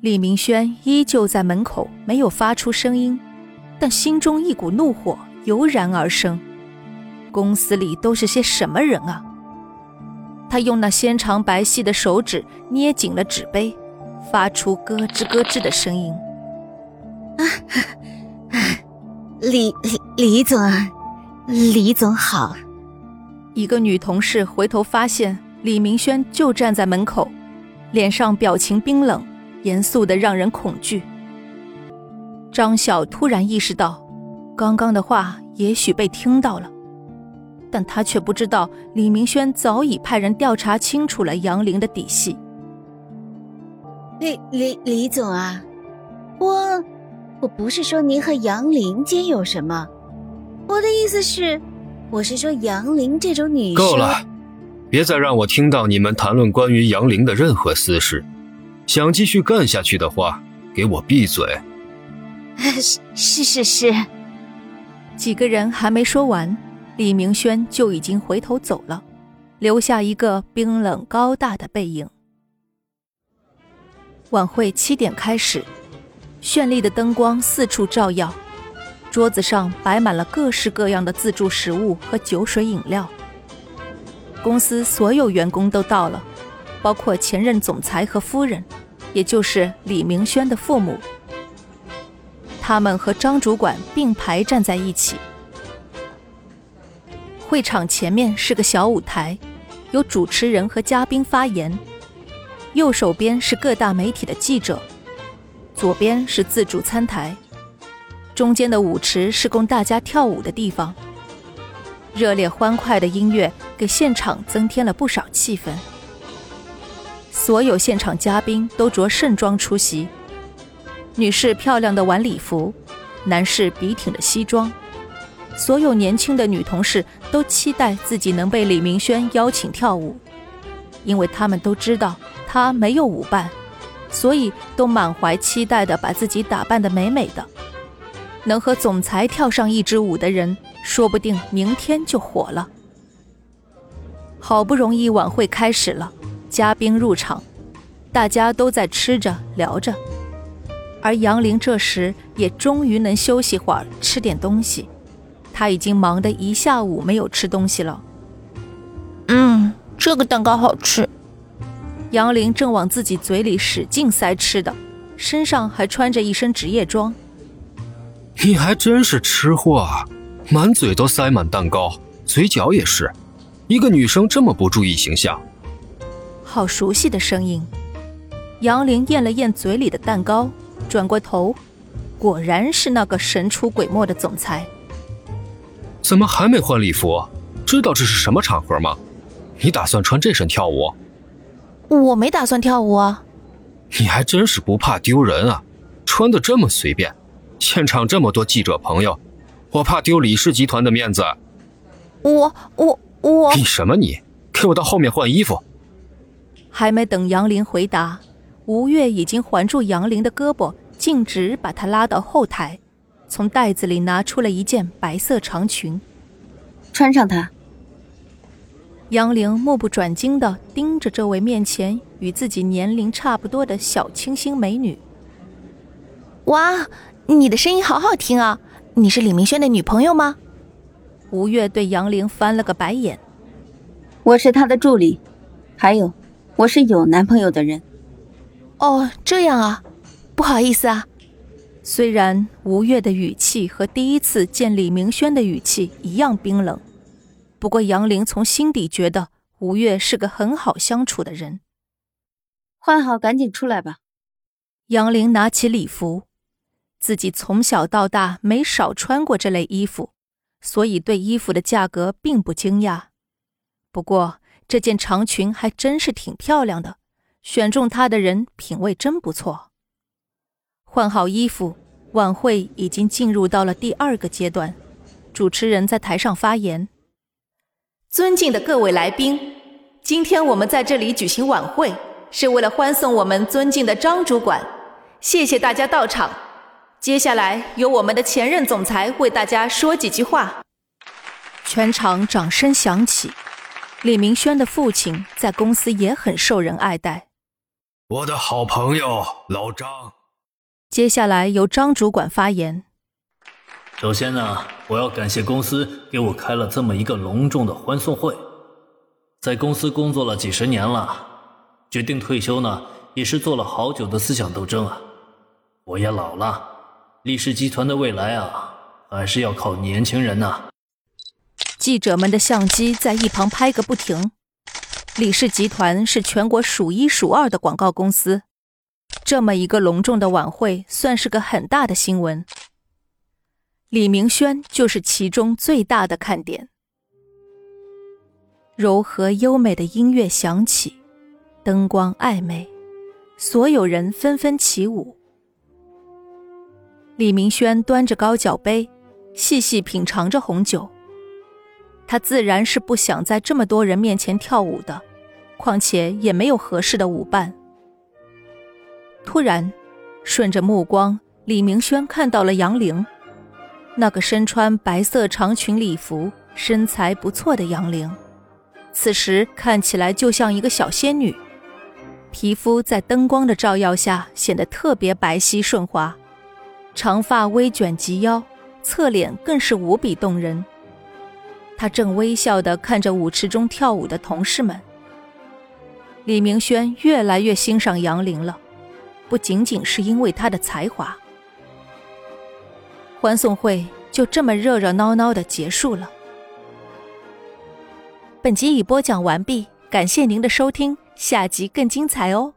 李明轩依旧在门口，没有发出声音，但心中一股怒火油然而生。公司里都是些什么人啊？他用那纤长白皙的手指捏紧了纸杯，发出咯吱咯吱的声音。啊，李李李总，李总好。一个女同事回头发现李明轩就站在门口，脸上表情冰冷，严肃的让人恐惧。张晓突然意识到，刚刚的话也许被听到了。但他却不知道，李明轩早已派人调查清楚了杨玲的底细。李李李总啊，我我不是说您和杨玲间有什么，我的意思是，我是说杨玲这种女生。够了，别再让我听到你们谈论关于杨玲的任何私事。想继续干下去的话，给我闭嘴。是是是是。几个人还没说完。李明轩就已经回头走了，留下一个冰冷高大的背影。晚会七点开始，绚丽的灯光四处照耀，桌子上摆满了各式各样的自助食物和酒水饮料。公司所有员工都到了，包括前任总裁和夫人，也就是李明轩的父母。他们和张主管并排站在一起。会场前面是个小舞台，有主持人和嘉宾发言。右手边是各大媒体的记者，左边是自助餐台，中间的舞池是供大家跳舞的地方。热烈欢快的音乐给现场增添了不少气氛。所有现场嘉宾都着盛装出席，女士漂亮的晚礼服，男士笔挺的西装。所有年轻的女同事都期待自己能被李明轩邀请跳舞，因为他们都知道他没有舞伴，所以都满怀期待的把自己打扮的美美的。能和总裁跳上一支舞的人，说不定明天就火了。好不容易晚会开始了，嘉宾入场，大家都在吃着聊着，而杨玲这时也终于能休息会儿，吃点东西。他已经忙得一下午没有吃东西了。嗯，这个蛋糕好吃。杨玲正往自己嘴里使劲塞吃的，身上还穿着一身职业装。你还真是吃货啊，满嘴都塞满蛋糕，嘴角也是。一个女生这么不注意形象。好熟悉的声音。杨玲咽了咽嘴里的蛋糕，转过头，果然是那个神出鬼没的总裁。怎么还没换礼服？知道这是什么场合吗？你打算穿这身跳舞？我没打算跳舞啊。你还真是不怕丢人啊！穿的这么随便，现场这么多记者朋友，我怕丢李氏集团的面子。我我我……你什么你？给我到后面换衣服。还没等杨林回答，吴越已经环住杨林的胳膊，径直把他拉到后台。从袋子里拿出了一件白色长裙，穿上它。杨玲目不转睛地盯着这位面前与自己年龄差不多的小清新美女。哇，你的声音好好听啊！你是李明轩的女朋友吗？吴越对杨玲翻了个白眼。我是他的助理，还有，我是有男朋友的人。哦，这样啊，不好意思啊。虽然吴越的语气和第一次见李明轩的语气一样冰冷，不过杨玲从心底觉得吴越是个很好相处的人。换好，赶紧出来吧。杨玲拿起礼服，自己从小到大没少穿过这类衣服，所以对衣服的价格并不惊讶。不过这件长裙还真是挺漂亮的，选中它的人品味真不错。换好衣服，晚会已经进入到了第二个阶段。主持人在台上发言：“尊敬的各位来宾，今天我们在这里举行晚会，是为了欢送我们尊敬的张主管。谢谢大家到场。接下来由我们的前任总裁为大家说几句话。”全场掌声响起。李明轩的父亲在公司也很受人爱戴。我的好朋友老张。接下来由张主管发言。首先呢，我要感谢公司给我开了这么一个隆重的欢送会。在公司工作了几十年了，决定退休呢，也是做了好久的思想斗争啊。我也老了，李氏集团的未来啊，还是要靠年轻人呐。记者们的相机在一旁拍个不停。李氏集团是全国数一数二的广告公司，这么一个隆重的晚会，算是个很大的新闻。李明轩就是其中最大的看点。柔和优美的音乐响起，灯光暧昧，所有人纷纷起舞。李明轩端着高脚杯，细细品尝着红酒。他自然是不想在这么多人面前跳舞的，况且也没有合适的舞伴。突然，顺着目光，李明轩看到了杨玲，那个身穿白色长裙礼服、身材不错的杨玲。此时看起来就像一个小仙女，皮肤在灯光的照耀下显得特别白皙顺滑，长发微卷及腰，侧脸更是无比动人。他正微笑的看着舞池中跳舞的同事们。李明轩越来越欣赏杨玲了，不仅仅是因为她的才华。欢送会就这么热热闹闹的结束了。本集已播讲完毕，感谢您的收听，下集更精彩哦。